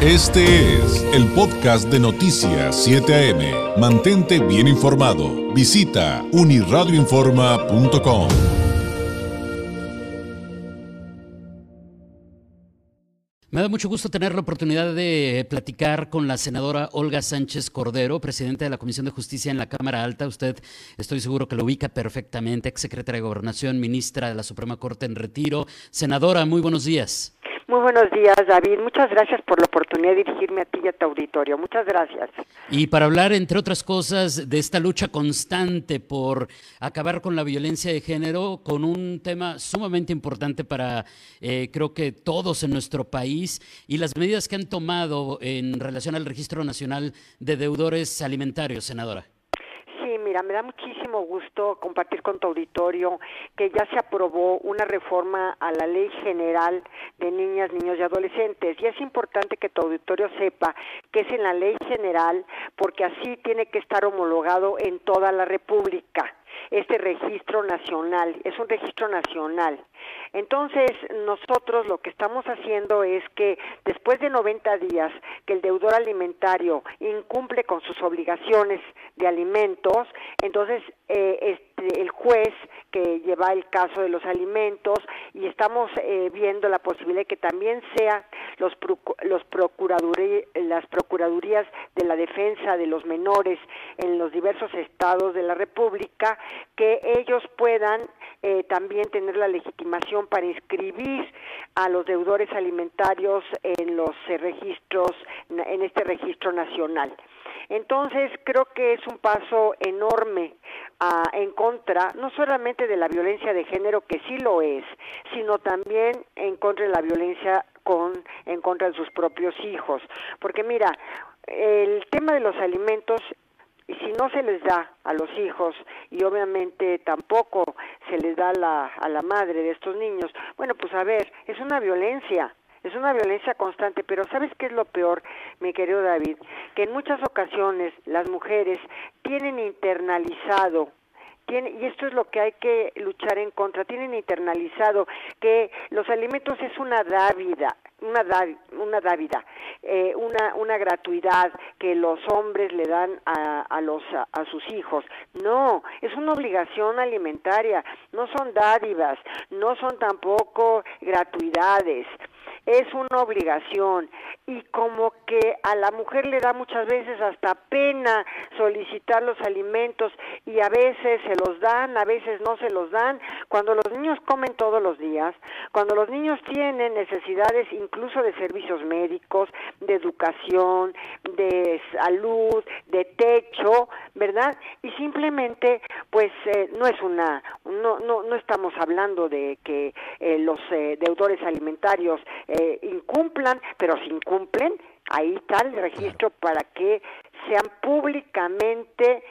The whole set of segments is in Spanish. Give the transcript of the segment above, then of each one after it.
Este es el podcast de Noticias 7 AM. Mantente bien informado. Visita uniradioinforma.com. Me da mucho gusto tener la oportunidad de platicar con la senadora Olga Sánchez Cordero, presidenta de la Comisión de Justicia en la Cámara Alta. Usted estoy seguro que lo ubica perfectamente, exsecretaria de Gobernación, ministra de la Suprema Corte en retiro. Senadora, muy buenos días. Muy buenos días, David. Muchas gracias por la oportunidad de dirigirme a ti y a tu auditorio. Muchas gracias. Y para hablar, entre otras cosas, de esta lucha constante por acabar con la violencia de género, con un tema sumamente importante para, eh, creo que todos en nuestro país, y las medidas que han tomado en relación al Registro Nacional de Deudores Alimentarios, senadora mira, me da muchísimo gusto compartir con tu auditorio que ya se aprobó una reforma a la Ley General de Niñas, Niños y Adolescentes. Y es importante que tu auditorio sepa que es en la Ley General porque así tiene que estar homologado en toda la República este registro nacional, es un registro nacional. Entonces, nosotros lo que estamos haciendo es que después de 90 días que el deudor alimentario incumple con sus obligaciones de alimentos, entonces eh, este, el juez que lleva el caso de los alimentos y estamos eh, viendo la posibilidad de que también sea los, los las procuradurías de la defensa de los menores en los diversos estados de la República que ellos puedan eh, también tener la legitimación para inscribir a los deudores alimentarios en los eh, registros en este registro nacional. Entonces, creo que es un paso enorme ah, en contra, no solamente de la violencia de género, que sí lo es, sino también en contra de la violencia con, en contra de sus propios hijos. Porque mira, el tema de los alimentos y si no se les da a los hijos y obviamente tampoco se les da la, a la madre de estos niños, bueno, pues a ver, es una violencia, es una violencia constante, pero ¿sabes qué es lo peor, mi querido David? Que en muchas ocasiones las mujeres tienen internalizado y esto es lo que hay que luchar en contra, tienen internalizado que los alimentos es una dávida, una, una dávida, eh, una, una gratuidad que los hombres le dan a, a los, a, sus hijos. No, es una obligación alimentaria, no son dádivas, no son tampoco gratuidades es una obligación y como que a la mujer le da muchas veces hasta pena solicitar los alimentos y a veces se los dan, a veces no se los dan, cuando los niños comen todos los días, cuando los niños tienen necesidades incluso de servicios médicos, de educación, de salud, de techo, ¿verdad? Y simplemente pues eh, no es una no no no estamos hablando de que eh, los eh, deudores alimentarios incumplan, pero si incumplen, ahí está el registro para que sean públicamente,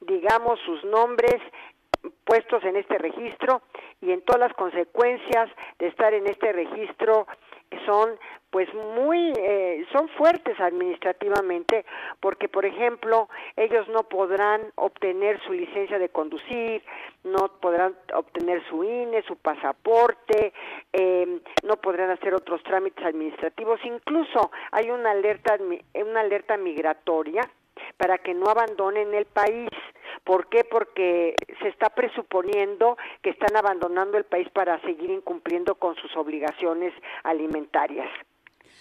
digamos, sus nombres puestos en este registro y en todas las consecuencias de estar en este registro son pues muy eh, son fuertes administrativamente porque por ejemplo ellos no podrán obtener su licencia de conducir no podrán obtener su INE su pasaporte em, no podrán hacer otros trámites administrativos. Incluso hay una alerta una alerta migratoria para que no abandonen el país ¿Por qué? Porque se está presuponiendo que están abandonando el país para seguir incumpliendo con sus obligaciones alimentarias.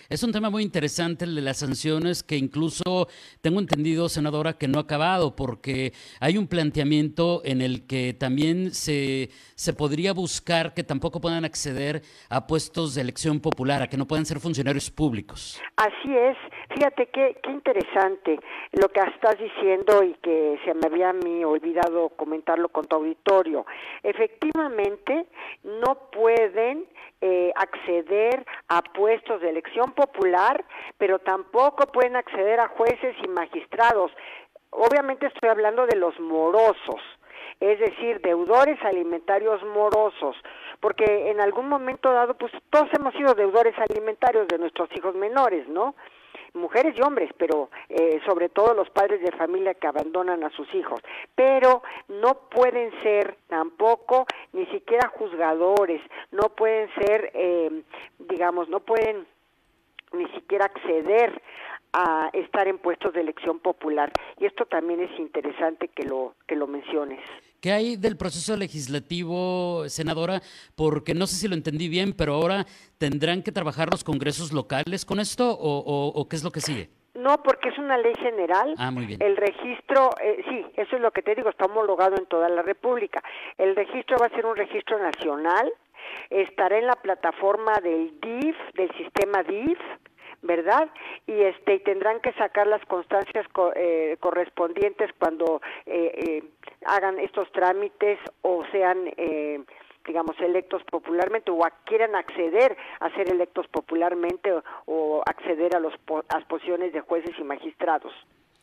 Es un tema muy interesante el de las sanciones que incluso tengo entendido, senadora, que no ha acabado porque hay un planteamiento en el que también se, se podría buscar que tampoco puedan acceder a puestos de elección popular, a que no puedan ser funcionarios públicos. Así es. Fíjate qué, qué interesante lo que estás diciendo y que se me había a mí olvidado comentarlo con tu auditorio. Efectivamente, no pueden eh, acceder a puestos de elección popular, pero tampoco pueden acceder a jueces y magistrados. Obviamente estoy hablando de los morosos, es decir, deudores alimentarios morosos, porque en algún momento dado, pues todos hemos sido deudores alimentarios de nuestros hijos menores, ¿no? Mujeres y hombres, pero eh, sobre todo los padres de familia que abandonan a sus hijos. Pero no pueden ser tampoco ni siquiera juzgadores, no pueden ser, eh, digamos, no pueden ni siquiera acceder a estar en puestos de elección popular. Y esto también es interesante que lo, que lo menciones. ¿Qué hay del proceso legislativo, senadora? Porque no sé si lo entendí bien, pero ahora tendrán que trabajar los congresos locales con esto o, o, qué es lo que sigue? No, porque es una ley general. Ah, muy bien. El registro, eh, sí, eso es lo que te digo, está homologado en toda la República. El registro va a ser un registro nacional, estará en la plataforma del DIF, del sistema DIF, ¿verdad? Y este tendrán que sacar las constancias eh, correspondientes cuando eh, eh, hagan estos trámites o sean digamos, electos popularmente o quieran acceder a ser electos popularmente o, acceder a, los, a las posiciones de jueces y magistrados.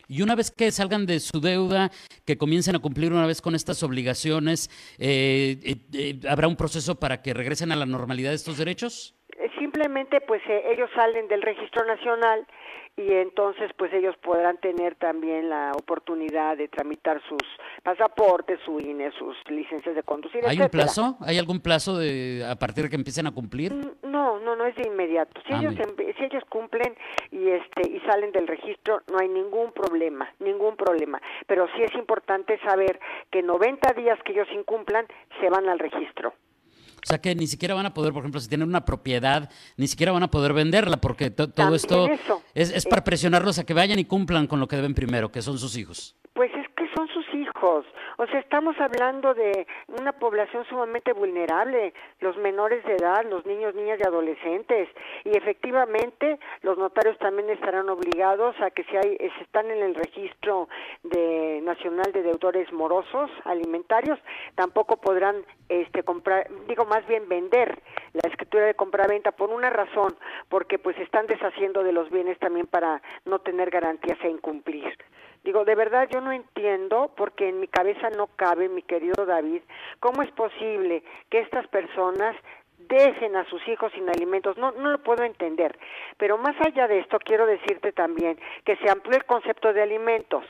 Y una vez que salgan de su deuda, que comiencen a cumplir una vez con estas obligaciones, ¿habrá un proceso para que regresen a la normalidad de estos derechos? Simplemente pues eh, ellos salen del registro nacional y entonces pues ellos podrán tener también la oportunidad de tramitar sus pasaportes, su INE, sus licencias de conducir. ¿Hay un plazo? ¿Hay algún plazo de a partir de que empiecen a cumplir? Mm, no, no, no es de inmediato. Si ah, ellos si ellos cumplen y este y salen del registro no hay ningún problema, ningún problema. Pero sí es importante saber que 90 días que ellos incumplan se van al registro. O sea que ni siquiera van a poder, por ejemplo, si tienen una propiedad, ni siquiera van a poder venderla, porque todo esto es, es para presionarlos a que vayan y cumplan con lo que deben primero, que son sus hijos. Pues son sus hijos. O sea, estamos hablando de una población sumamente vulnerable, los menores de edad, los niños, niñas y adolescentes. Y efectivamente, los notarios también estarán obligados a que si hay, si están en el registro de nacional de deudores morosos alimentarios, tampoco podrán este comprar, digo más bien vender la escritura de compraventa por una razón, porque pues están deshaciendo de los bienes también para no tener garantías e incumplir. Digo, de verdad yo no entiendo, porque en mi cabeza no cabe, mi querido David, cómo es posible que estas personas dejen a sus hijos sin alimentos. No, no lo puedo entender. Pero más allá de esto, quiero decirte también que se amplió el concepto de alimentos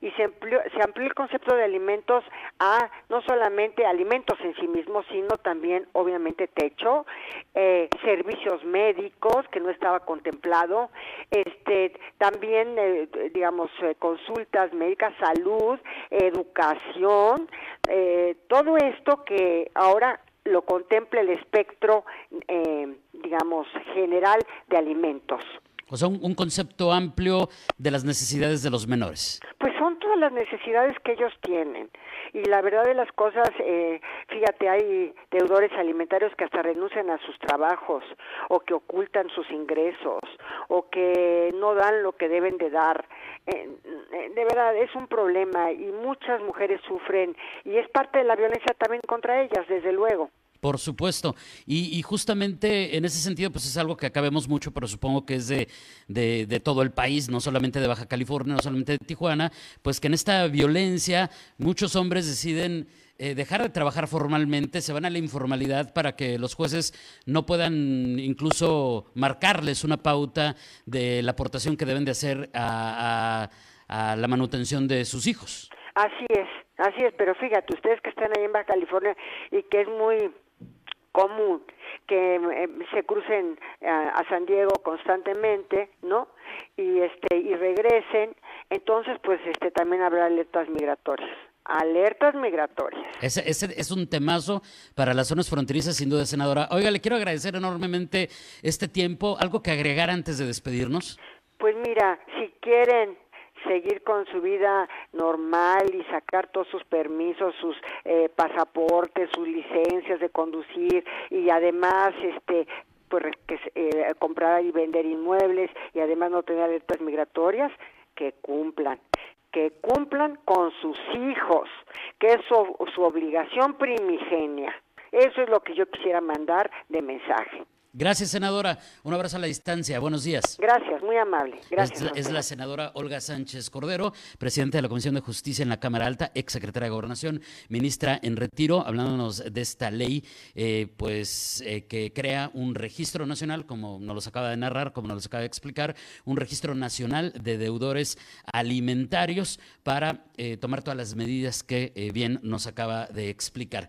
y se amplió, se amplió el concepto de alimentos a no solamente alimentos en sí mismos, sino también, obviamente, techo, eh, servicios médicos, que no estaba contemplado, este, también, eh, digamos, eh, consultas médicas, salud, educación, todo esto que ahora lo contempla el espectro, digamos, general de alimentos. O sea, un, concepto amplio de las necesidades de los menores. Pues son todas las necesidades que ellos tienen. Y la verdad de las cosas, eh, fíjate, hay deudores alimentarios que hasta renuncian a sus trabajos o que ocultan sus ingresos o que no dan lo que deben de dar. De verdad, es un problema y muchas mujeres sufren y es parte de la violencia también contra ellas, desde luego. Por supuesto. Y, justamente en ese sentido, pues es algo que acabemos mucho, pero supongo que es de, de, todo el país, no solamente de Baja California, no solamente de Tijuana, pues que en esta violencia muchos hombres deciden eh, dejar de trabajar formalmente, se van a la informalidad para que los jueces no puedan incluso marcarles una pauta de la aportación que deben de hacer a, a la manutención de sus hijos. Así es, así es, pero fíjate, ustedes que están ahí en Baja California y que es muy común que eh, se crucen eh, a, San Diego constantemente, ¿no? Y este y regresen, entonces pues este también habrá alertas migratorias. Alertas migratorias. Ese, ese, es un temazo para las zonas fronterizas, sin duda, senadora. Oiga, le quiero agradecer enormemente este tiempo. ¿Algo que agregar antes de despedirnos? Pues mira, si quieren seguir con su vida normal y sacar todos sus permisos, sus eh, pasaportes, sus licencias de conducir y además este pues eh, comprar y vender inmuebles y además no tener alertas migratorias, que cumplan que cumplan con sus hijos, que es su obligación primigenia. Eso es lo que yo quisiera mandar de mensaje. Gracias, senadora. Un abrazo a la distancia. Buenos días. Gracias, muy amable. Gracias. Es, la senadora Olga Sánchez Cordero, presidenta de la Comisión de Justicia en la Cámara Alta, ex secretaria de Gobernación, ministra en retiro, hablándonos de esta ley, eh, pues eh, que crea un registro nacional, como nos los acaba de narrar, como nos los acaba de explicar, un registro nacional de deudores alimentarios para eh, tomar todas las medidas que bien nos acaba de explicar.